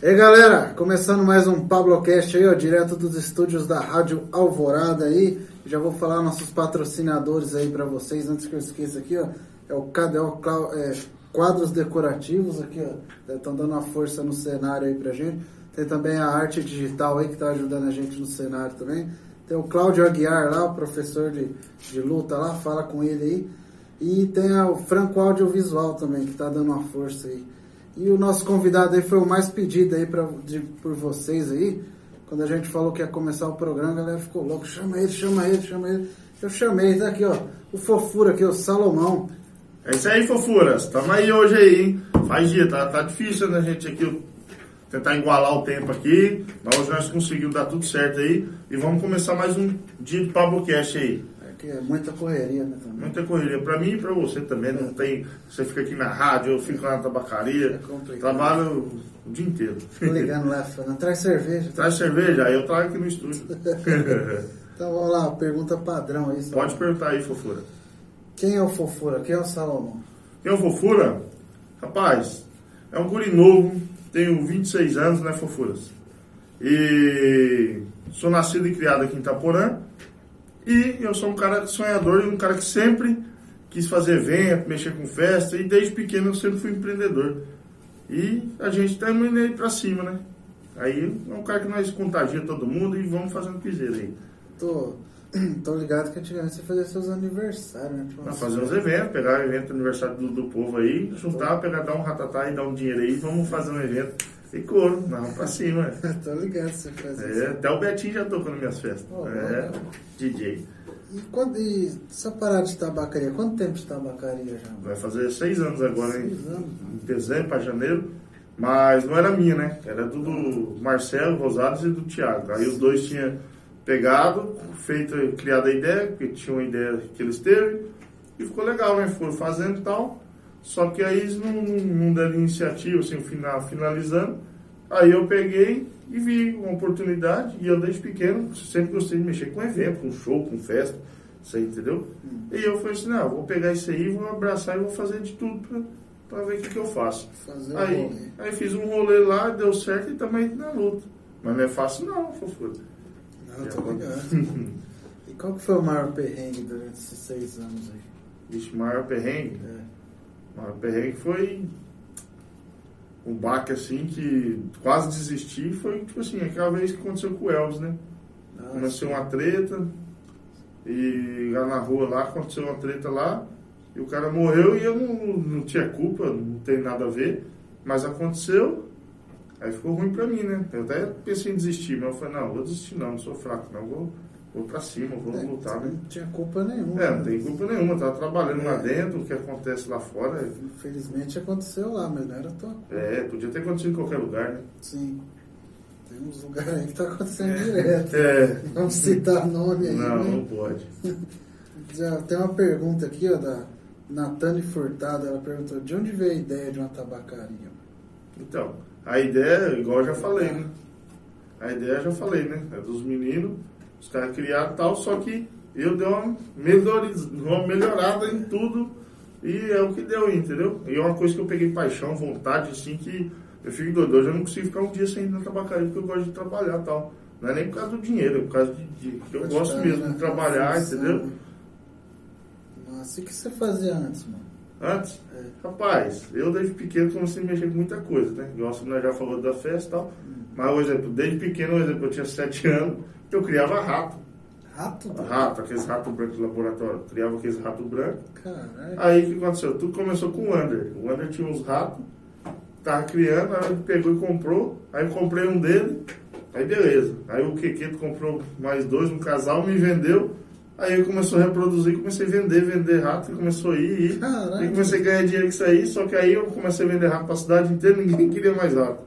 E galera, começando mais um Pablocast aí, ó, direto dos estúdios da Rádio Alvorada aí. Já vou falar nossos patrocinadores aí para vocês, antes que eu esqueça aqui, ó. É o KDO é, Quadros Decorativos aqui, ó. Estão dando uma força no cenário aí pra gente. Tem também a arte digital aí que tá ajudando a gente no cenário também. Tem o Cláudio Aguiar lá, o professor de, de luta lá, fala com ele aí. E tem o Franco Audiovisual também, que tá dando uma força aí. E o nosso convidado aí foi o mais pedido aí pra, de, por vocês aí. Quando a gente falou que ia começar o programa, a galera ficou louco. Chama ele, chama ele, chama ele. Eu chamei, tá aqui, ó. O fofura aqui, o Salomão. É isso aí, fofuras. Tamo aí hoje aí, hein? Faz dia, tá, tá difícil, né, gente, aqui tentar igualar o tempo aqui, mas hoje nós conseguimos dar tudo certo aí e vamos começar mais um dia de Pablo Cash aí que é muita correria, né? Também. Muita correria. Pra mim e pra você também. Não tem. Você fica aqui na rádio, eu fico lá na tabacaria. É. Trabalho o dia inteiro. Tô ligando lá, falando, traz cerveja. Traz cerveja, aí eu trago aqui no estúdio. então vamos lá, pergunta padrão aí. Pode perguntar aí, fofura. Quem é o fofura? Quem é o Salomão? Quem é o fofura? Rapaz, é um guri novo, tenho 26 anos, né, fofuras? E sou nascido e criado aqui em Itaporã. E eu sou um cara sonhador e um cara que sempre quis fazer evento, mexer com festa e desde pequeno eu sempre fui empreendedor. E a gente tá indo aí pra cima, né? Aí é um cara que nós contagia todo mundo e vamos fazendo piseira aí. Tô, tô ligado que antigamente você fazia seus aniversários, né? Tipo, fazer uns eventos, pegar o evento aniversário do, do povo aí, juntar, pegar, dar um ratatá e dar um dinheiro aí, vamos fazer um evento. Couro, vamos pra cima. Tô ligado você faz é, isso. Até o Betinho já tocou nas minhas festas. Oh, é, DJ. E, quando, e essa parada de tabacaria, quanto tempo de tabacaria já? Vai fazer seis anos agora, seis hein? Anos. Em dezembro para janeiro. Mas não era minha, né? Era do, do Marcelo Rosados e do Thiago. Aí os dois tinham pegado, feito, criado a ideia, porque tinha uma ideia que eles teve, e ficou legal, né? Foram fazendo e tal. Só que aí eles não, não deram iniciativa, assim, final, finalizando. Aí eu peguei e vi uma oportunidade, e eu desde pequeno sempre gostei de mexer com evento, com show, com festa, isso aí, entendeu? Hum. E eu falei assim, não, vou pegar isso aí, vou abraçar e vou fazer de tudo pra, pra ver o que, que eu faço. Fazer aí, um aí fiz um rolê lá, deu certo e também na luta. Mas não é fácil não, fofura. Não, tô ligado. e qual que foi o maior perrengue durante esses seis anos aí? Vixe, maior perrengue? É. O perrengue foi um baque assim que quase desisti. Foi tipo assim, aquela vez que aconteceu com o Elvis, né? Nossa. Começou uma treta e lá na rua lá aconteceu uma treta lá e o cara morreu e eu não, não tinha culpa, não tem nada a ver, mas aconteceu. Aí ficou ruim pra mim, né? Eu até pensei em desistir, mas eu falei, não, vou desistir não, não sou fraco, não, vou vou pra cima, vou é, lutar. Né? Não tinha culpa nenhuma. É, não tem culpa nenhuma, tava trabalhando é. lá dentro, o que acontece lá fora. É- Infelizmente aconteceu lá, mas não era tua culpa. É, podia ter acontecido em qualquer lugar, né? Sim. Tem uns lugares aí que tá acontecendo é. direto. É. Vamos citar nome aí. Não, né? não pode. Já tem uma pergunta aqui, ó, da Natane Furtado, ela perguntou, de onde veio a ideia de uma tabacaria? Então, a ideia, igual eu já falei, né? A ideia eu já falei, né? É dos meninos os caras criaram tal, só que eu dei uma, uma melhorada em tudo e é o que deu, entendeu? E é uma coisa que eu peguei paixão, vontade, assim, que eu fico doido. Hoje eu não consigo ficar um dia sem ir na tabacaria porque eu gosto de trabalhar tal. Não é nem por causa do dinheiro, é por causa de, de que eu Pode gosto mesmo né? de trabalhar, entendeu? Nossa, o que você fazia antes, mano? Antes? É. Rapaz, eu desde pequeno comecei a mexer com muita coisa, né? Gosto, nós já falou da festa e tal. Hum. Mas, por exemplo, desde pequeno, por exemplo, eu tinha 7 anos, eu criava rato. Rato? Rato, aqueles ratos brancos de laboratório. Eu criava aqueles ratos brancos. Caralho. Aí o que aconteceu? Tudo começou com o Wander. O Wander tinha uns ratos, tava criando, aí pegou e comprou. Aí eu comprei um dele, aí beleza. Aí o Quequeto comprou mais dois, um casal, me vendeu. Aí eu começou a reproduzir, comecei a vender, vender rato, e começou a ir, ir. Caralho. E comecei a ganhar dinheiro com isso aí, só que aí eu comecei a vender rato pra cidade inteira, ninguém queria mais rato.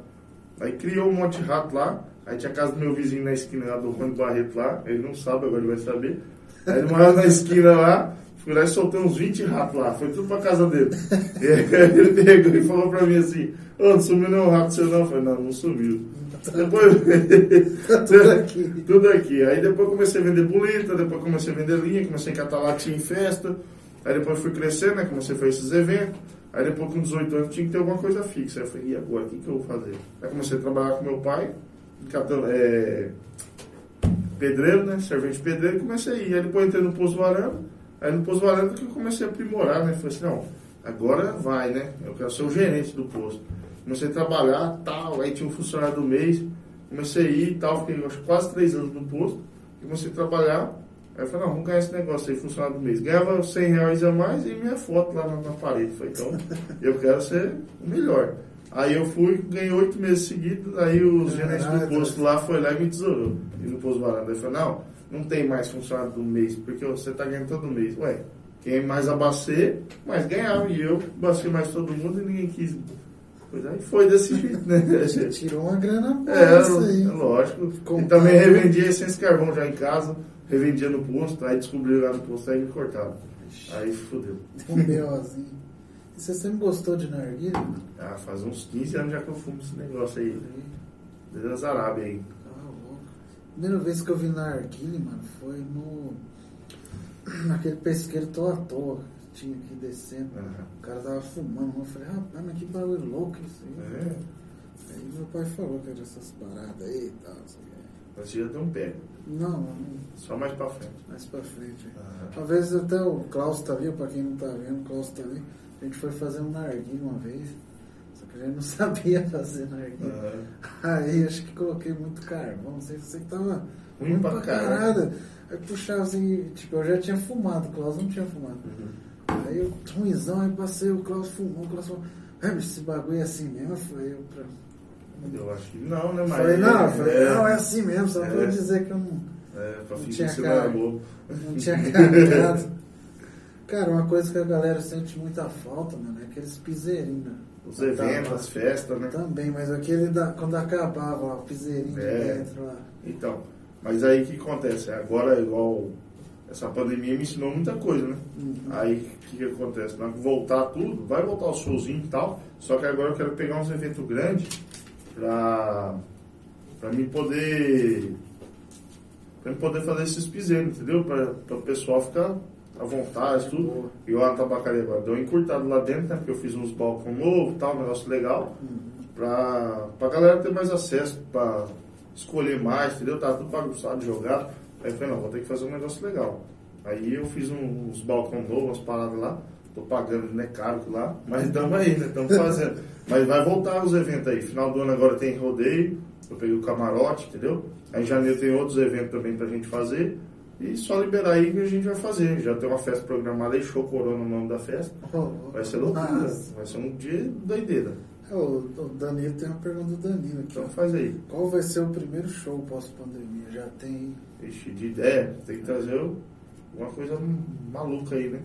Aí criou um monte de rato lá. Aí tinha a casa do meu vizinho na esquina lá do Rony Barreto lá. Ele não sabe, agora ele vai saber. Aí ele morava na esquina lá. Fui lá e soltei uns 20 ratos lá. Foi tudo pra casa dele. E aí ele pegou e falou pra mim assim: Ô, não sumiu nenhum rato seu não? Eu falei: Não, não sumiu. Depois. tudo aqui. tudo aqui. Aí depois comecei a vender bolita, depois comecei a vender linha, comecei a catar latinha em festa. Aí depois fui crescendo, né? Comecei a fazer esses eventos. Aí depois com 18 anos tinha que ter alguma coisa fixa. Aí eu falei, e agora? O que, que eu vou fazer? Aí comecei a trabalhar com meu pai, é, pedreiro, né? Servente pedreiro, comecei a ir. Aí depois entrei no Poço Varanda, aí no Poço Varanda que eu comecei a aprimorar, né? Falei assim, não, agora vai, né? Eu quero ser o gerente do posto. Comecei a trabalhar, tal, aí tinha um funcionário do mês, comecei a ir e tal, fiquei acho, quase três anos no posto, comecei a trabalhar. Aí falei, não, vamos ganhar esse negócio aí, funcionário do mês. Ganhava 100 reais a mais e minha foto lá na, na parede. Falei, então, eu quero ser o melhor. Aí eu fui, ganhei oito meses seguidos, aí os gerentes do posto lá foi lá e me tesourou. E no posto varanda. Ele falou, não, não tem mais funcionário do mês, porque você tá ganhando todo mês. Ué, quem mais abacer, mais ganhava. E eu bacei mais todo mundo e ninguém quis. Pois aí foi desse jeito, né? Você tirou uma grana É, isso aí. lógico. E também revendia essência de carvão já em casa, revendia no posto, aí descobriram lá no posto, aí me cortaram. Aí fodeu. Um B.O.zinho. Você sempre gostou de narguilha? Ah, faz uns 15 anos já que eu fumo esse negócio aí. Desde as Arábia aí. Ah, louco. Primeira vez que eu vi narguilha, mano, foi no. Naquele pesqueiro tô à toa tinha aqui descendo. Aham. O cara tava fumando. Eu falei, rapaz, mas que bagulho louco isso aí. É, Aí meu pai falou que era essas paradas aí e tal. quê. mas já deu um pé. Não, Só mais pra frente. mais pra frente. Aham. Talvez até o Klaus tá ali, pra quem não tá vendo, o Klaus tá ali. A gente foi fazer um narguilho uma vez. Só que a gente não sabia fazer narguilho. Aham. Aí acho que coloquei muito carvão, não sei se você que tava Ruim ruim pra pra caralho. Aí puxava assim, tipo, eu já tinha fumado, o Klaus não tinha fumado. Uhum. Aí eu, ruimzão, aí passei, o Klaus fumou, o Klaus falou, é, mas esse bagulho é assim mesmo? Falei, eu pra... Eu acho que não, né? Mas falei, não, eu falei, é, não, é assim mesmo, só pra É. eu dizer que eu não, É, pra fingir tinha que você não bobo. não tinha cagado. Cara, uma coisa que a galera sente muita falta, mano, é aqueles piseirinhos. né? Os Tá, eventos, tá. as festas, né? Também, mas aquele da, quando acabava, ó, o piseirinho É. de dentro lá. Então, mas aí o que acontece? Agora, igual essa pandemia me ensinou muita coisa, né? Uhum. Aí o que, que acontece? Na que voltar tudo, vai voltar o showzinho e tal, só que agora eu quero pegar uns eventos grandes pra, pra mim poder. pra mim poder fazer esses piseiros, entendeu? Pra, pra o pessoal ficar à vontade, tudo. E lá na tabacaria agora deu um encurtado lá dentro, né? Porque eu fiz uns balcão novo e tal, um negócio legal Uhum. pra, pra galera ter mais acesso, pra escolher mais, entendeu? Tava tudo bagunçado, jogado. Aí eu falei, não, vou ter que fazer um negócio legal. Aí eu fiz uns balcão novos, umas paradas lá. Tô pagando, né, caro lá. Mas estamos aí, né? Estamos fazendo. mas vai voltar os eventos aí. Final do ano agora tem rodeio. Eu peguei o camarote, entendeu? Aí em janeiro tem outros eventos também pra gente fazer. E só liberar aí que a gente vai fazer. Já tem uma festa programada aí, show corona o nome da festa. Oh, Vai ser loucura. Mas, Vai ser um dia doideira. é, o, o Danilo tem uma pergunta do Danilo aqui. Então faz aí. Qual vai ser o primeiro show pós-pandemia? Já tem. Ixi, de ideia, tem que trazer uma coisa maluca aí, né?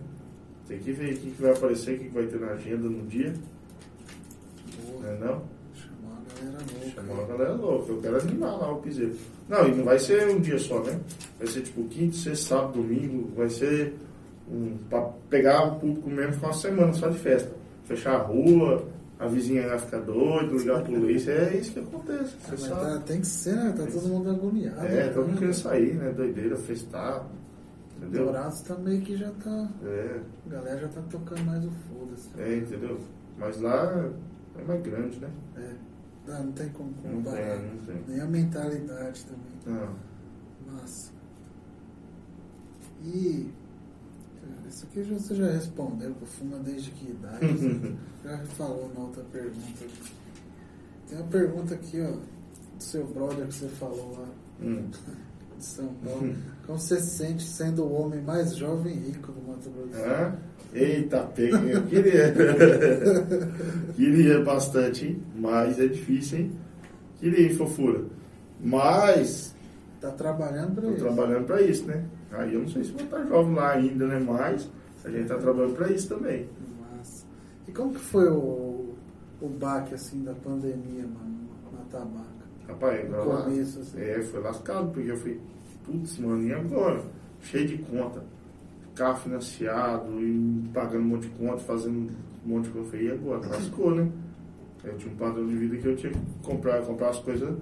Tem que ver o que, que vai aparecer, o que, que vai ter na agenda no dia, Boa. não? Chamar a galera louca. Chamar a galera louca, eu quero animar lá o piseiro. Não, e não vai ser um dia só, né? Vai ser tipo quinta, sexta, sábado, domingo, vai ser um, pra pegar o público mesmo ficar uma semana só de festa. Fechar a rua, a vizinha vai ficar doida, ligar a polícia, é isso que acontece, Ah, sabe. tá- tem que ser, né? Tá todo mundo agoniado. É, todo mundo né? querendo sair, né? Doideira, festar, entendeu? Dourados tá meio que já tá. É, A galera já tá tocando mais o foda-se. é, entendeu? Mas lá é mais grande, né? É. Não, não tem como Não comparar. tem, não tem. Nem a mentalidade também. Não. Massa. E. Isso aqui você já respondeu, que fuma desde que idade? já falou na outra pergunta. Tem uma pergunta aqui, ó, do seu brother que você falou lá Hum. De São Paulo. Como você se sente sendo o homem mais jovem e rico do Mato Grosso? Hã? Eita, pega, eu queria. queria bastante, hein? Mas é difícil, hein? Queria, hein, fofura. Mas, Tá trabalhando pra tô isso. trabalhando pra isso, né? Aí eu não sei se vou estar jovem lá ainda, né? Mas a gente tá trabalhando pra isso também. Massa. E como que foi o, o baque, assim, da pandemia, mano, na tabaca? Rapaz, agora lá- começo, assim. É, foi lascado, porque eu fui, putz, mano, e agora? Cheio de conta. Carro financiado, e pagando um monte de conta, fazendo um monte de coisa. Eu falei, e agora? Lascou, né? Eu tinha um padrão de vida que eu tinha que comprar, comprar as coisas.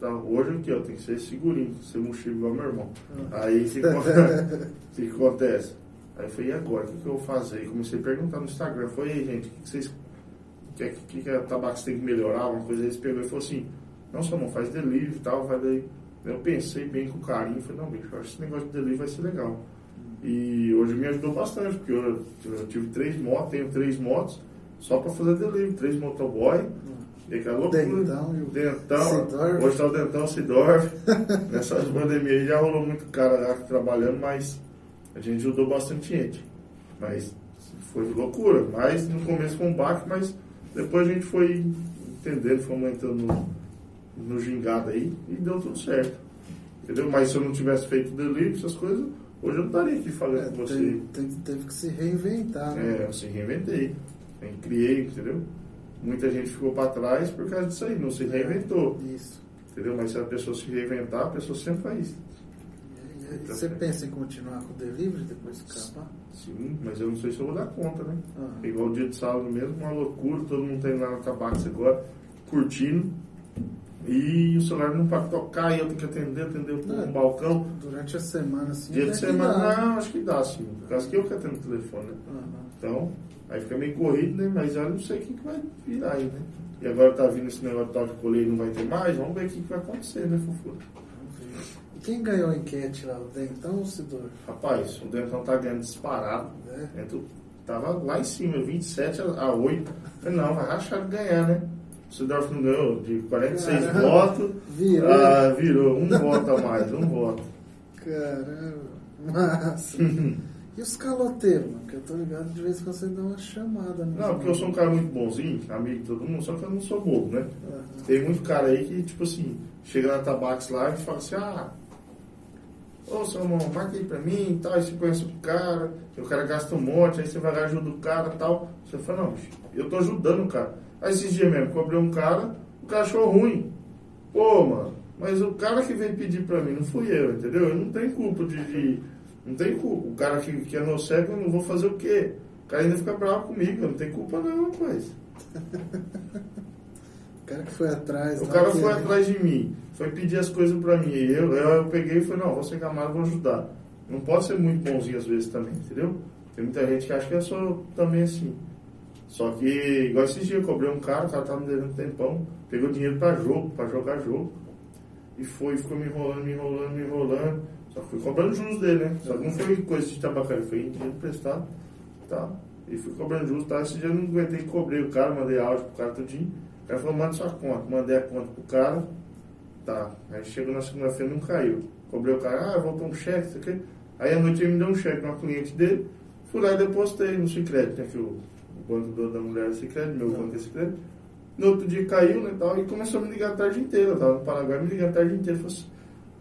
Tá, hoje o que? Eu tenho que ser segurinho, ser mochila igual meu irmão. Ah. Aí o que, que acontece? Aí eu falei, e agora? O que, que eu vou fazer? E comecei a perguntar no Instagram. Falei, ei, gente, o que, que vocês. O que, que, que a tabaco tem que melhorar? Uma coisa. Eles pegou e falou assim: não, só não faz delivery e tal, vai daí. Eu pensei bem com carinho, falei, não, bicho, acho que esse negócio de delivery vai ser legal. E hoje me ajudou bastante, porque eu, eu tive três motos, tenho três motos, só para fazer delivery, três motoboy. E aquela loucura. Dentão o Dentão. Sidorf. Hoje tá o Dentão Sidorf. Nessas pandemias aí já rolou muito cara lá trabalhando, mas a gente ajudou bastante gente. Mas foi loucura. Mas no começo foi um baque, mas depois a gente foi entendendo, fomos entrando no, gingado aí e deu tudo certo. Entendeu? Mas se eu não tivesse feito delivery, essas coisas, hoje eu não estaria aqui falando É, com você. teve, teve- teve que se reinventar, né? É, eu se reinventei. Eu criei, entendeu? Muita gente ficou para trás por causa disso aí, não se reinventou. Isso. Entendeu? Mas se a pessoa se reinventar, a pessoa sempre faz. E aí, você pensa em continuar com o delivery depois que acabar? Sim, mas eu não sei se eu vou dar conta, né? É igual o dia de sábado mesmo, uma loucura, todo mundo tá indo lá na Tabax agora, curtindo. E o celular não para tocar e eu tenho que atender, atender o povo É. no balcão. Durante a semana, assim. Dia de semana, dá. não, acho que dá sim. Por causa que eu que atendo o telefone, né? Aham. Então, aí fica meio corrido, né? Mas eu não sei o que, que vai virar aí, né? E agora tá vindo esse negócio de tal de e não vai ter mais, vamos ver o que, que vai acontecer, né, Fofura? E quem ganhou a enquete lá? O Dentão ou o Sidor? Rapaz, o Dentão tá ganhando disparado. É. Dentro, tava lá em cima, 27 a 8. Falei, não, vai rachar de ganhar, né? O Sidorf não ganhou de 46 Caramba. votos. Virou. Ah, virou, um voto a mais, um voto. Caramba, massa. e os caloteiros, mano? Porque eu tô ligado de vez em quando você dá uma chamada. nos Não, porque eu sou um cara muito bonzinho, amigo de todo mundo, só que eu não sou bobo, né? Aham. Tem muito cara aí que, tipo assim, chega na Tabax lá e fala assim, ah, ô Salomão, marca aí pra mim e tal, aí você conhece o cara, o cara gasta um monte, aí você vai lá ajuda o cara e tal. Você fala, não, eu tô ajudando o cara. Aí esses dias mesmo, cobrei um cara, o cara achou ruim. Pô, mano, mas o cara que veio pedir pra mim não fui eu, entendeu? Eu não tenho culpa de. de- não tenho culpa. O cara que, que é meu cego, eu não vou fazer o quê? O cara ainda fica bravo comigo, eu não tenho culpa não, rapaz. O cara que foi atrás. O cara foi atrás de mim, foi pedir as coisas pra mim. E eu, eu, eu peguei e falei, não, vou ser camarada, vou ajudar. Não pode ser muito bonzinho às vezes também, entendeu? Tem muita gente que acha que eu sou também assim. Só que, igual esses dias, eu cobrei um cara, o cara tava me devendo um tempão, pegou dinheiro pra jogo, pra jogar jogo. E foi, ficou me enrolando, me enrolando, me enrolando. Só que fui cobrando juros dele, né? Só que não foi coisa de tabacaria, foi dinheiro emprestado. Tá. E fui cobrando juros, tá? Esse dia eu não aguentei, cobrei o cara, mandei áudio pro cara tudinho. O cara falou, manda sua conta. Mandei a conta pro cara. Tá. Aí chegou na segunda-feira não caiu. Cobrei o cara, ah, voltou um cheque, isso aqui. Aí à noite ele me deu um cheque uma cliente dele. Fui lá e depositei no Cicred, né? Que o banco do- da mulher é Cicred, meu banco é Cicred. No outro dia caiu, né, tal, e começou a me ligar a tarde inteira. Eu tava no Paraguai, me ligando a tarde inteira. Falei assim,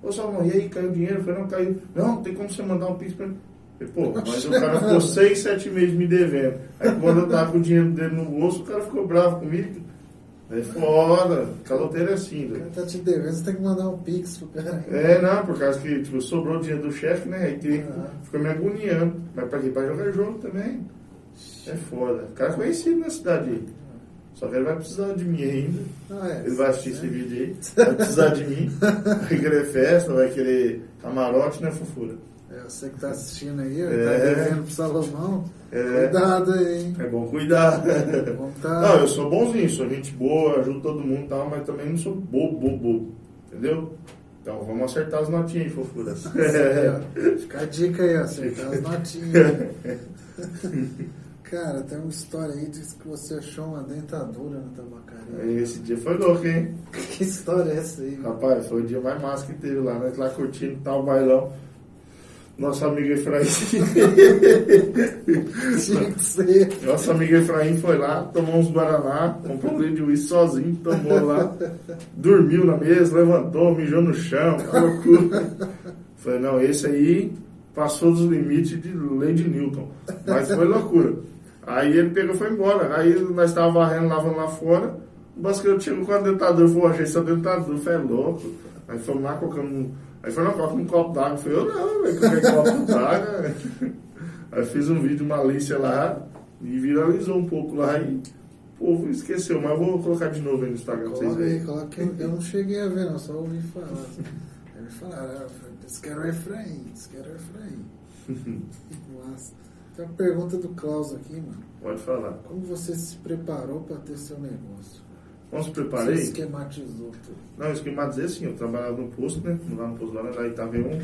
ô Salomão, e aí, caiu o dinheiro? Eu falei, não, caiu. Não, tem como você mandar um pix pra mim. Eu Falei, pô, mas o cara ficou seis, sete meses me devendo. Aí quando eu tava com o dinheiro dele no bolso, o cara ficou bravo comigo. Aí foda, caloteiro é assim, velho. cara tá te devendo, você tem que mandar um pix pro cara. É, não, por causa que tipo, sobrou o dinheiro do chefe, né? Aí que Ah. ficou me agoniando. Mas pra quê? Pra jogar jogo também. É foda. O cara é conhecido na cidade aí. Só que ele vai precisar de mim ainda. Ah, é, Ele vai assistir né? esse vídeo aí, vai precisar de mim, vai querer festa, vai querer camarote, né, fofura? É, você que tá assistindo aí, ó, É. tá devendo pro Salomão. É. Cuidado aí, hein? É bom cuidar. Bom tá- Não, eu sou bonzinho, sou gente boa, ajudo todo mundo e tal, mas também não sou bobo, bobo, bobo. Entendeu? Então vamos acertar as notinhas aí, ó, Fica a dica aí, ó, acertar as notinhas. Cara, tem uma história aí, diz que você achou uma dentadura na tabacaria. Esse dia foi louco, hein? Que história é essa aí? mano? Rapaz, foi o dia mais massa que teve lá, nós lá curtindo tal bailão. Nosso amigo Efraim. Tinha que ser. Nosso amigo Efraim foi lá, tomou uns Guaraná, comprou um litro de uísque sozinho, tomou lá, dormiu na mesa, levantou, mijou no chão, loucura. Falei, não, esse aí passou dos limites de lei de Newton. Mas foi loucura. Aí ele pegou e foi embora. Aí nós estávamos varrendo, lavando lá fora. O basqueiro chegou com a dentadura, falou, achei essa dentadura, falei, é louco. Aí fomos lá colocando um. Aí foi na copa um copo d'água. Falei, eu não, velho, coloquei copo d'água. Aí fiz um vídeo malícia lá e viralizou um pouco lá e o povo esqueceu, mas eu vou colocar de novo aí no Instagram pra vocês verem. coloca aí. Eu não cheguei a ver, não, só ouvi falar. Aí me falaram, ah, diz que era o Efraim, que era o Efraim. Massa. Tem uma pergunta do Klaus aqui, mano. Pode falar. Como você se preparou para ter seu negócio? Como se Você preparei? esquematizou tudo. Não, esquematizei assim, eu trabalhava no posto, né? Lá no posto lá, lá estava eu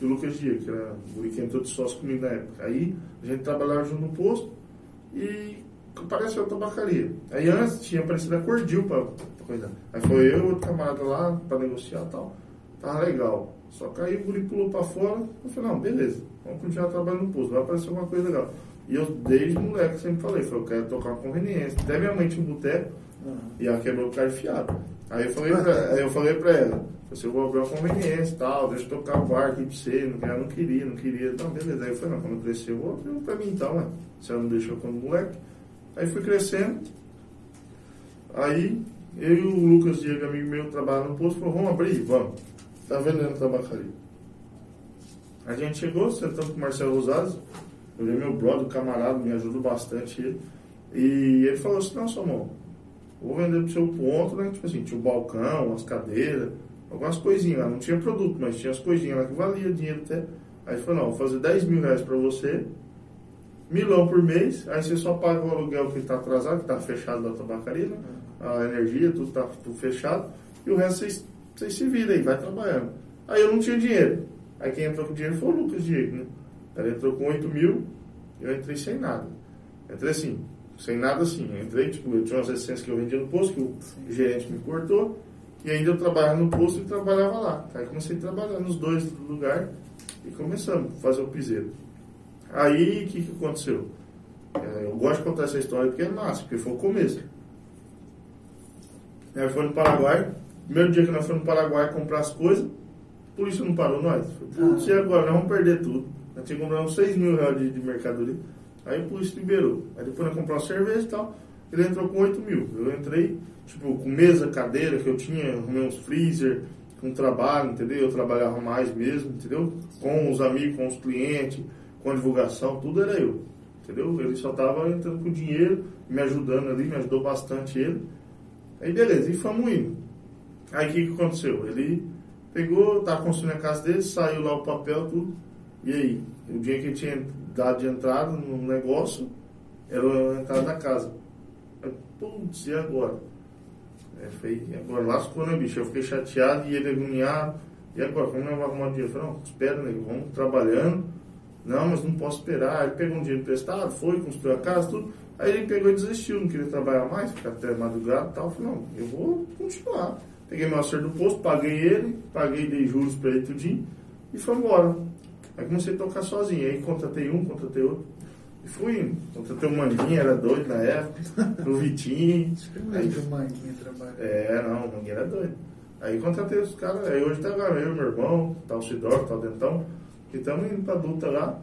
e o Lucas Dias, que era o entrou de sócio comigo na época. Aí a gente trabalhava junto no posto e apareceu a tabacaria. Aí antes tinha aparecido a Cordil pra coisa. Aí foi eu e outro camarada lá pra negociar e tal. Tava legal. Só que aí o guri pulou pra fora, eu falei, não, beleza, vamos continuar trabalhando no posto, vai aparecer alguma coisa legal. E eu, desde moleque, sempre falei, falei, eu quero tocar uma conveniência. Até minha mãe tinha um boteco, Aham. e ela quebrou o cara enfiado. Aí eu falei pra, aí eu falei pra ela, você vou abrir uma conveniência e tal, deixa eu tocar o bar aqui pra você, não, ela não queria, não queria, então beleza. Aí eu falei, não, quando eu crescer eu vou abrir pra mim então, né? Se ela não deixou quando moleque. Aí fui crescendo, aí eu e o Lucas Diego, amigo meu, trabalhava no posto, falou, vamos abrir, vamos. Tá vendendo tabacaria. A gente chegou, sentamos com o Marcelo Rosado, ele é meu brother, camarada, me ajuda bastante ele. E ele falou assim, não, Samuel, vou vender pro seu ponto, né? Tipo assim, tinha o balcão, as cadeiras, algumas coisinhas lá. Não tinha produto, mas tinha as coisinhas lá que valia dinheiro até. Aí falou, não, vou fazer 10 mil reais pra você, milão por mês, aí você só paga o aluguel que tá atrasado, que tá fechado da tabacaria, né? A energia, tudo tá tudo fechado, e o resto vocês, vocês se viram aí, vai trabalhando. Aí eu não tinha dinheiro. Aí quem entrou com dinheiro foi o Lucas Diego, né? Ele entrou com 8 mil, eu entrei sem nada. Entrei assim, sem nada assim. Eu entrei, tipo, eu tinha umas essências que eu vendia no posto, que o gerente me cortou, e ainda eu trabalhava no posto e trabalhava lá. Aí comecei a trabalhar nos dois lugares e começamos a fazer o piseiro. Aí o que, que aconteceu? É, eu gosto de contar essa história porque é massa, porque foi o começo. Nós fomos no Paraguai, primeiro dia que nós fomos no Paraguai comprar as coisas, a polícia não parou nós. Putz, e agora? Nós vamos perder tudo. Nós tínhamos comprado uns 6 mil reais de, de mercadoria. Aí a polícia liberou. Aí depois nós compramos uma cerveja e tal. Ele entrou com 8 mil. Eu entrei, tipo, com mesa, cadeira que eu tinha, arrumei uns freezer, com trabalho, entendeu? Eu trabalhava mais mesmo, entendeu? Com os amigos, com os clientes, com a divulgação, tudo era eu. Entendeu? Ele só tava entrando com dinheiro, me ajudando ali, me ajudou bastante ele. Aí beleza, e fomos indo. Aí o que, que aconteceu? Ele pegou, tava construindo a casa dele, saiu lá o papel, tudo. E aí? O dia que ele tinha dado de entrada no negócio era a entrada da casa. Aí, putz, e agora? É, foi, e agora lascou, né, bicho? Eu fiquei chateado e ele agoniado. E agora, como nós vamos arrumar dinheiro? Eu falei, não, espera, né? Vamos trabalhando. Não, mas não posso esperar. Ele pegou um dinheiro emprestado, foi, construiu a casa, tudo. Aí ele pegou e desistiu, não queria trabalhar mais, ficar até madrugada e tal. Eu falei, não, eu vou continuar. Peguei meu acerto do posto, paguei ele, paguei, dei juros pra ele tudinho e foi embora. Aí comecei a tocar sozinho. Aí contratei um, contratei outro. E fui indo. Contratei o Manguinha, era doido na época, o Vitinho. Aí, do Manguinha trabalhando. é, não, o Manguinha era doido. Aí contratei os caras, aí hoje tá agora eu, meu irmão, tá o Sidor, tá o Dentão, que estamos indo pra luta lá.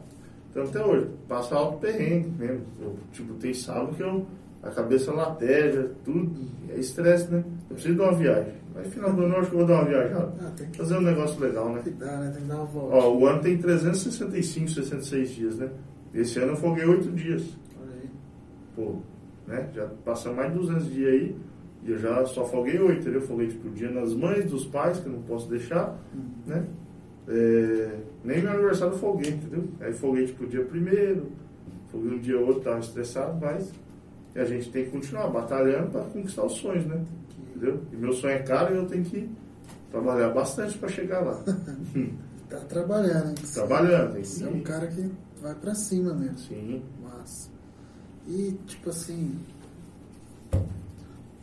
Então até hoje, passo alto perrengue mesmo. Eu, tipo, tem sábado que eu, a cabeça lateja, tudo, é estresse, né? Eu preciso de uma viagem. Mas final do ano eu acho que eu vou dar uma viajada. Ah, tem que Fazer um negócio legal, né? que dar, né? Tem que dar uma volta. Ó, o ano tem 365, 66 dias, né? Esse ano eu folguei 8 dias. Olha aí. Pô, né? Já passou mais de 200 dias aí e eu já só folguei 8, entendeu? Folguei tipo o dia das mães, dos pais, que eu não posso deixar, né? É, nem meu aniversário eu folguei, entendeu? Aí folguei tipo o dia primeiro, folguei um dia ou outro, tava estressado, mas a gente tem que continuar batalhando para conquistar os sonhos, né? Entendeu? E meu sonho é caro e eu tenho que trabalhar bastante para chegar lá. Tá trabalhando, hein? Trabalhando, tem Você que é um cara que vai pra cima mesmo. Sim. Massa. E, tipo assim.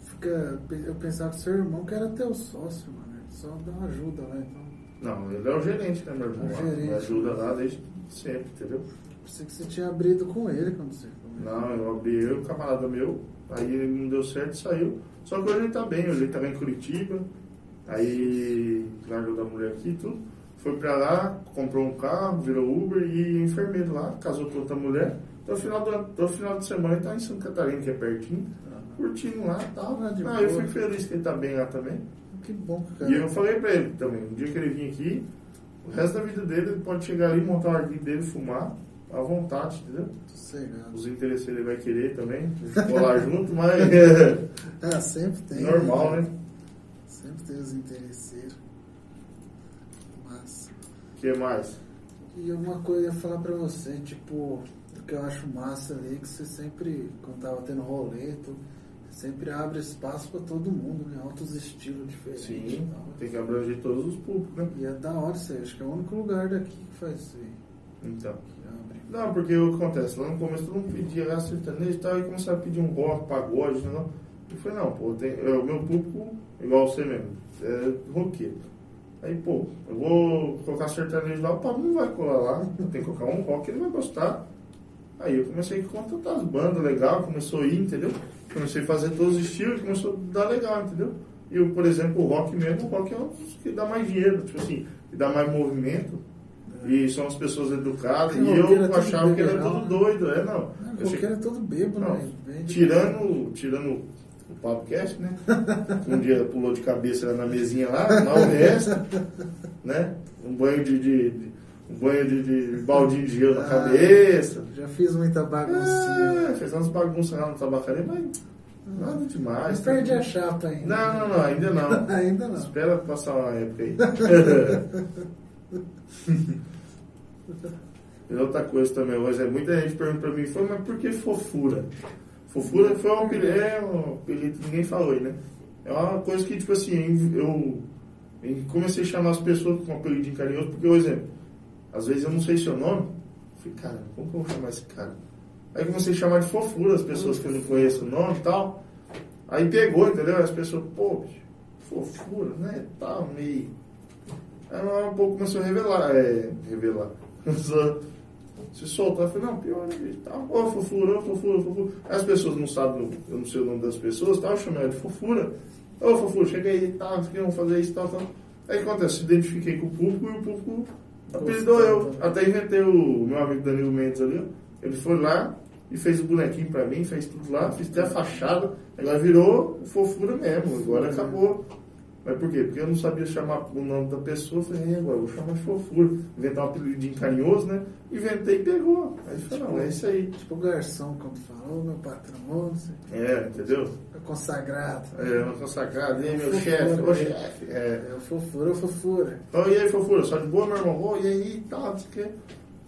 Fica, eu pensava que seu irmão que era teu sócio, mano. Ele só dá uma ajuda lá, então. Não, ele é o gerente, né, meu irmão? É gerente. Me ajuda lá desde sempre, entendeu? Pensei que você tinha abrido com ele quando você. Não, eu abri eu, um camarada meu, aí ele não deu certo e saiu. Só que hoje ele tá bem, hoje ele tá bem em Curitiba, aí largou da mulher aqui e tudo. Foi pra lá, comprou um carro, virou Uber e enfermeiro lá, casou com outra mulher. Então, final do, todo final de semana ele tá em Santa Catarina, que é pertinho, curtindo lá e tal. Ah, Ah, eu fico feliz que ele tá bem lá também. Que bom, cara. E eu falei pra ele também, um dia que ele vir aqui, o resto da vida dele, ele pode chegar ali, montar o arguilho dele, fumar, à vontade, entendeu? Sossegado. Os interesseiros ele vai querer também, colar junto, mas Ah, sempre tem. normal, né? Sempre tem os interesseiros. Massa. O que mais? E uma coisa eu ia falar pra você, tipo, o que eu acho massa ali, que você sempre, quando tava tendo rolê, tu, sempre abre espaço pra todo mundo, né? Altos estilos diferentes. Sim, tal. tem que abranger todos os públicos, né? E é da hora isso aí, acho que é o único lugar daqui que faz isso aí. Então. Que abre. Não, porque o que acontece? Lá no começo todo mundo pedia ah, sertanejo e tal, e começaram a pedir um rock, pagode, né? Eu falei, não, pô, tem, é, o meu público, igual você mesmo, é roqueiro. Aí, pô, eu vou colocar sertanejo lá, o Pablo não vai colar lá, tem que colocar um rock, ele vai gostar. Aí eu comecei a contratar as bandas legal, começou a ir, entendeu? Comecei a fazer todos os estilos começou a dar legal, entendeu? E eu, por exemplo, o rock mesmo, o rock é um dos que dá mais dinheiro, tipo assim, que dá mais movimento. E são as pessoas educadas, Porque e eu achava que era todo né? doido, é não. Ah, Eu cheguei- é todo bêbado, não, né? Tirando, tirando o podcast, né? Um dia pulou de cabeça na mesinha lá, mas o resto, né? Um banho de, de- de- um banho de, de baldinho de gelo na Ah, cabeça. Já fiz muita baguncinha. É, fez umas bagunças lá no tabacaria, mas nada demais. Mas perdi a chapa ainda. Não, não, não, ainda não. ainda não. Espera passar uma época aí. e outra coisa também, hoje, é, muita gente pergunta pra mim, foi, mas por que fofura? Fofura foi um apelido, é um apelido ninguém falou aí, né? É uma coisa que, tipo assim, eu, comecei a chamar as pessoas com um apelido carinhoso, porque, por exemplo, às vezes eu não sei seu nome, eu falei, cara, como que eu vou chamar esse cara? Aí comecei a chamar de fofura as pessoas que eu não conheço o nome e tal. Aí pegou, entendeu? As pessoas, pô, fofura, né? Tal, meio. Aí um pouco começou a revelar, é, revelar. Se soltar. Eu falei, não, pior, né, bicho? Tal, ô fofura, ô fofura, fofura. As pessoas não sabem, eu não sei o nome das pessoas, tal, eu chamei ela de fofura. Ô fofura, chega aí, tal, que vamos fazer isso, tal, tal. Aí o que acontece? Identifiquei com o público e o público apelidou eu. Até inventei o meu amigo Danilo Mendes ali, ó. Ele foi lá e fez o bonequinho pra mim, fez tudo lá, fiz até a fachada. Agora virou fofura mesmo, agora acabou. Mas por quê? Porque eu não sabia chamar o nome da pessoa, falei, "É, agora eu vou chamar de fofura. Inventar um apelidinho carinhoso, né? Inventei e pegou. Aí falei, não, é isso aí. Tipo o garçom quando falou, meu patrão, não sei, É, entendeu? é consagrado. É, uma consagrada, e aí, meu Fofura, chefe, ô né? chefe. É. É o fofura, o fofura. Então, e aí, fofura, só de boa, meu irmão? Ô, e aí, tal, não sei o quê.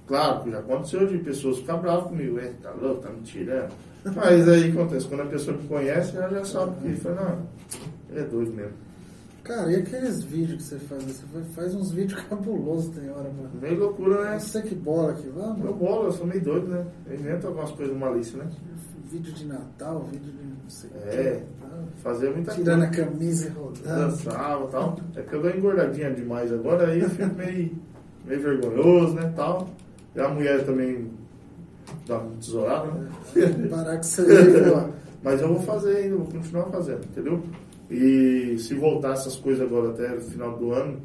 Claro, que já aconteceu de pessoas ficar bravas comigo, é, tá louco, tá me tirando. Mas aí acontece, quando a pessoa me conhece, ela já sabe que fala, não, ele é doido mesmo. Cara, e aqueles vídeos que você faz? Você faz- uns vídeos cabulosos, tem hora, mano. Meio loucura, né? Você que bola aqui, Eu vamos? bolo, eu sou meio doido, né? Eu invento algumas coisas malícias, né? Vídeo de Natal, vídeo de não sei o É. tal. Fazia muita Tirando a coisa. camisa e rodando. Dançava e tal. É porque eu dou engordadinha demais agora, aí eu fico meio, meio vergonhoso, né? Tal. E a mulher também dá uma tesourada, né? Parar com isso aí, pô. Mas eu vou fazer ainda, vou continuar fazendo, entendeu? E se voltar essas coisas agora até o final do ano,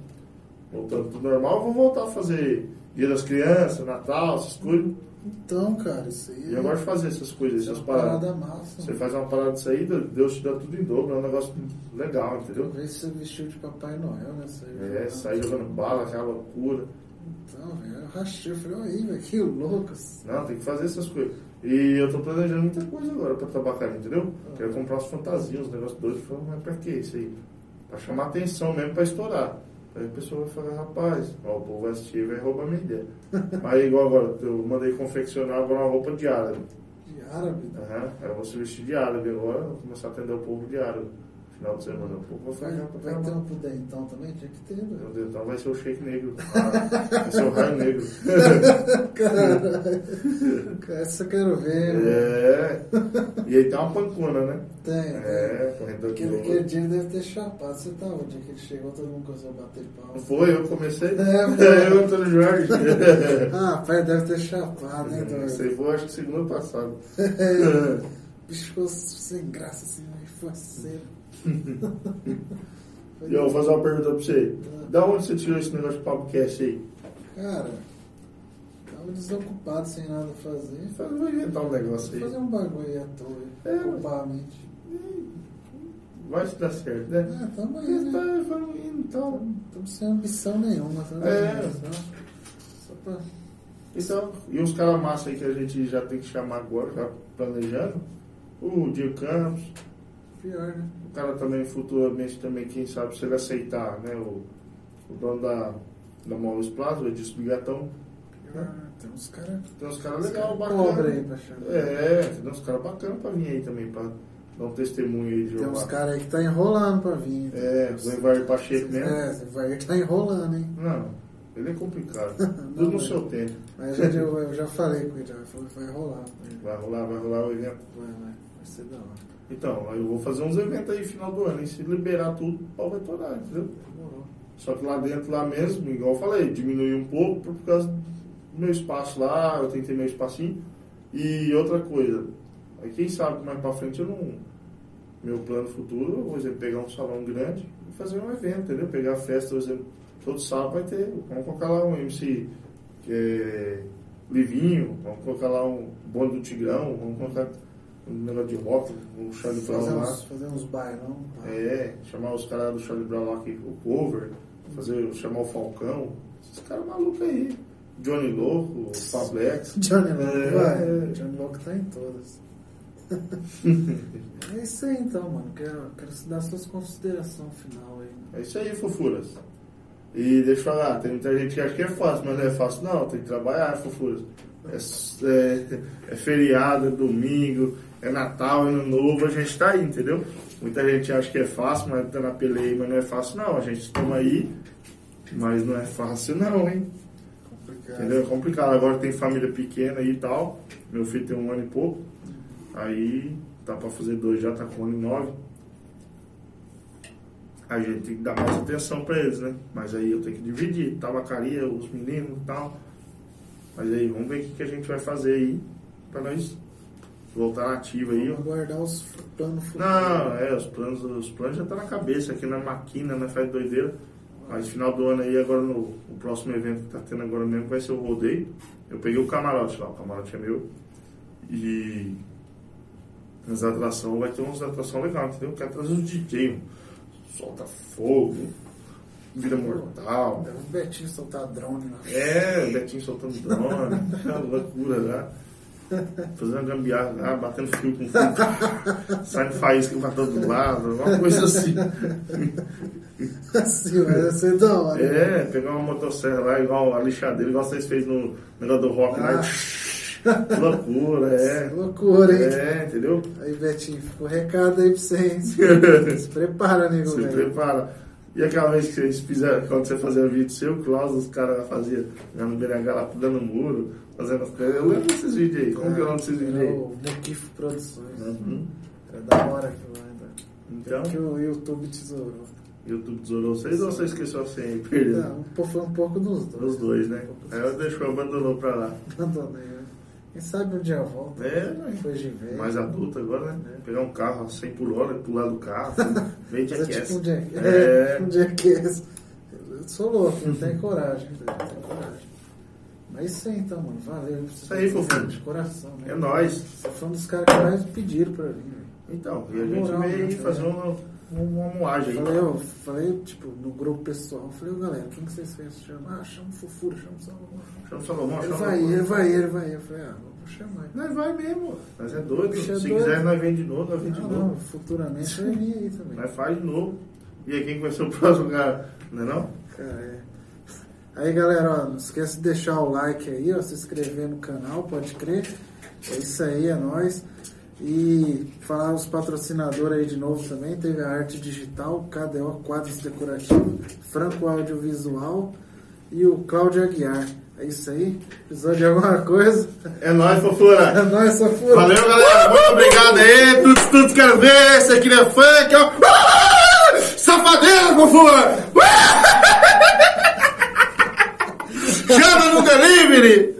voltando tudo normal, eu vou voltar a fazer Dia das Crianças, Natal, essas coisas. Então, cara, isso aí. E eu gosto de fazer essas coisas, é essas uma paradas. parada massa. Você faz uma parada disso aí, Deus te dá tudo em dobro, é um negócio legal, entendeu? Talvez você vestiu de Papai Noel, né? Saiu É, sair jogando bala, aquela loucura. Então, velho, eu rachei, eu falei, aí, velho, que louco. Não, tem que fazer essas coisas. E eu tô planejando muita coisa agora pra tabacaria, entendeu? Quero comprar umas fantasias, uns negócios doidos. Eu falo, mas pra que isso aí? Pra chamar atenção mesmo, pra estourar. Aí a pessoa vai falar, rapaz, ó, o povo vai assistir e vai roubar minha ideia. Mas igual agora, eu mandei confeccionar agora uma roupa de árabe. De árabe. Aham, eu vou se vestir de árabe agora, vou começar a atender o povo de árabe. Final de semana, o povo vai fazer pra vai ter um pro dentão também? Tinha que ter, Meu velho. Deus, então vai ser o shake negro. Ah, vai ser o raio negro. Caralho. Essa eu quero ver, mano. É. E aí tem uma pancona, né? Tem. É, correndo aqui. Aquele, aquele dia deve ter chapado. Você tá onde? Que ele chegou, todo mundo começou a bater pau. Foi, eu comecei. É, É, eu, Antônio Jorge. Ah, pai, deve ter chapado, né, doido? Você foi, acho que segunda passada. O bicho ficou sem graça, assim, meio faceiro. E eu vou fazer uma pergunta pra você. Da onde você tirou esse negócio de podcast aí? Cara, tava desocupado, sem nada a fazer. Faz- Vou inventar um negócio Vou aí. fazer um bagulho aí à toa, É, ocupar a mente. Vai se dar certo, né? Ah, tamo aí, né? tá, e tal. Estamos sem ambição nenhuma, tá? É. Só, só pra... Então, e os caras massa aí que a gente já tem que chamar agora, já planejando. O Diego Campos. Pior, né? O cara também, futuramente, também, quem sabe, se ele aceitar, né? O, o dono da, da Maurício Plaza, o Edilson Bigatão, Ah, tem uns caras. Tem uns caras legais, bacanas. aí pra chamar. É, tem uns caras bacanas pra vir aí também, pra dar um testemunho aí de Tem uns caras aí que tá enrolando pra vir. É, o Evair Pacheco mesmo. É, você vai tá enrolando, hein? Não, ele é complicado. Tudo no seu tempo. Mas eu, eu, eu já falei com ele, já falou que vai rolar. Vai, Vai rolar, vai rolar o evento. vai, vai ser da hora. Então, aí eu vou fazer uns eventos aí final do ano. E se liberar tudo, o pau vai torar, entendeu? Só que lá dentro, lá mesmo, igual eu falei, diminui um pouco por causa do meu espaço lá, eu tentei meu espacinho. E outra coisa, aí quem sabe mais pra frente eu não. Meu plano futuro, por exemplo, pegar um salão grande e fazer um evento, entendeu? Pegar a festa, por exemplo, todo sábado vai ter. Vamos colocar lá um MC que é Livinho, vamos colocar lá um bonde do Tigrão, vamos colocar um negócio de rock, um Charlie Brown lá. fazer uns bailão. pá. É, chamar os caras do Charlie Brown lá, que, o cover, fazer, chamar o Falcão, esses caras malucos aí. Johnny Louco, o Fablex. Johnny Locke, É. vai. Johnny Locke tá em todas. é isso aí então, mano. Quero, quero dar suas considerações final aí. É isso aí, fofuras. E deixa eu falar, tem muita gente que acha que é fácil, mas não é fácil não, tem que trabalhar, fofuras. É, é, é feriado, é domingo, é Natal, Ano Novo, a gente tá aí, entendeu? Muita gente acha que é fácil, mas tá na peleia, mas não é fácil não. A gente estamos aí, mas não é fácil não, hein? Complicado. Entendeu? É complicado. Agora tem família pequena aí e tal. Meu filho tem um ano e pouco. Aí tá pra fazer dois já, tá com um ano e nove. A gente tem que dar mais atenção pra eles, né? Mas aí eu tenho que dividir, tabacaria, os meninos e tal. Mas aí vamos ver o que, que a gente vai fazer aí pra nós voltar na ativa aí. Vamos aguardar os planos futuros. Não, é, os planos, os planos já tá na cabeça aqui na maquina, né? Faz doideira. Mas final do ano aí, agora no o próximo evento que tá tendo agora mesmo vai ser o rodeio. Eu peguei o camarote lá, o camarote é meu. E nas atrações, vai ter umas atrações legais, entendeu? Quero trazer os DJ, mano. solta fogo, vida mortal. Deve o Betinho soltar drone lá. É, o Betinho soltando drone, é loucura lá. Fazendo gambiarra lá, batendo fio com fio, saindo faísca pra todo lado, uma coisa assim. Assim, vai ser da hora. É, pegar uma motosserra lá, igual a lixadeira, igual vocês fez no negócio do rock lá. Que loucura, é. Loucura, hein? É, entendeu? Aí, Betinho, ficou recado aí pra vocês. Se prepara, nego, Se velho. prepara. E aquela vez que vocês fizeram, quando você fazia vídeo seu, o Klaus, os caras faziam já no BNH lá, dando muro, fazendo as coisas. Eu lembro desses vídeos aí. Como que é o nome desses vídeos aí? o Muquifo Produções. Uhum. Era da hora aquilo lá ainda. Então, Que o YouTube tesourou. YouTube tesourou vocês ou você esqueceu a senha e perdeu? Não, um foi um pouco dos dois. Os dois, né? Aí eu deixou, abandonou pra lá. Abandonei, né? Quem sabe um dia eu volto. É, né? Depois de ver. Mais adulto agora, né? É. Pegar um carro a 100 por hora, pular do carro, vem Fazer jackass. tipo um jack. É. É, um jackass. Eu sou louco, não tenho coragem. Não tenho coragem. Mas isso aí então, mano. Valeu. Isso aí, fofinho. De coração, né? É nóis. Você foi um dos caras que mais pediram pra mim. Então, e a gente Moral, veio aí né? fazer uma, uma moagem aí. Falei, eu falei, tipo, no grupo pessoal, falei, ô galera, quem que vocês querem chamar? Ah, chama o Fufura, chama o Salomão. Chama o Salomão, Ele chama o vai, Salomão. ele vai, ele vai. Eu falei, ah, vou chamar. Nós vai mesmo. Nós é doido. É Se doido. quiser, nós vem de novo, nós vem de Não, novo. não, futuramente vai vir aí também. Nós faz de novo. E aí, quem que vai ser o próximo cara? Não é não? Cara, é. Aí galera, ó, não esquece de deixar o like aí, ó, se inscrever no canal, pode crer. É isso aí, é nóis. E falar os patrocinadores aí de novo também, teve a arte digital, KDO Quadros Decorativos, Franco Audiovisual e o Cláudio Aguiar. É isso aí? Precisou de alguma coisa? É nóis, fofura. É nóis, Safura. Valeu, galera. Muito obrigado aí. Tudo, tudo quero ver. Esse aqui é funk, ó. Ah! Safadeira, fofura. Chama no delivery.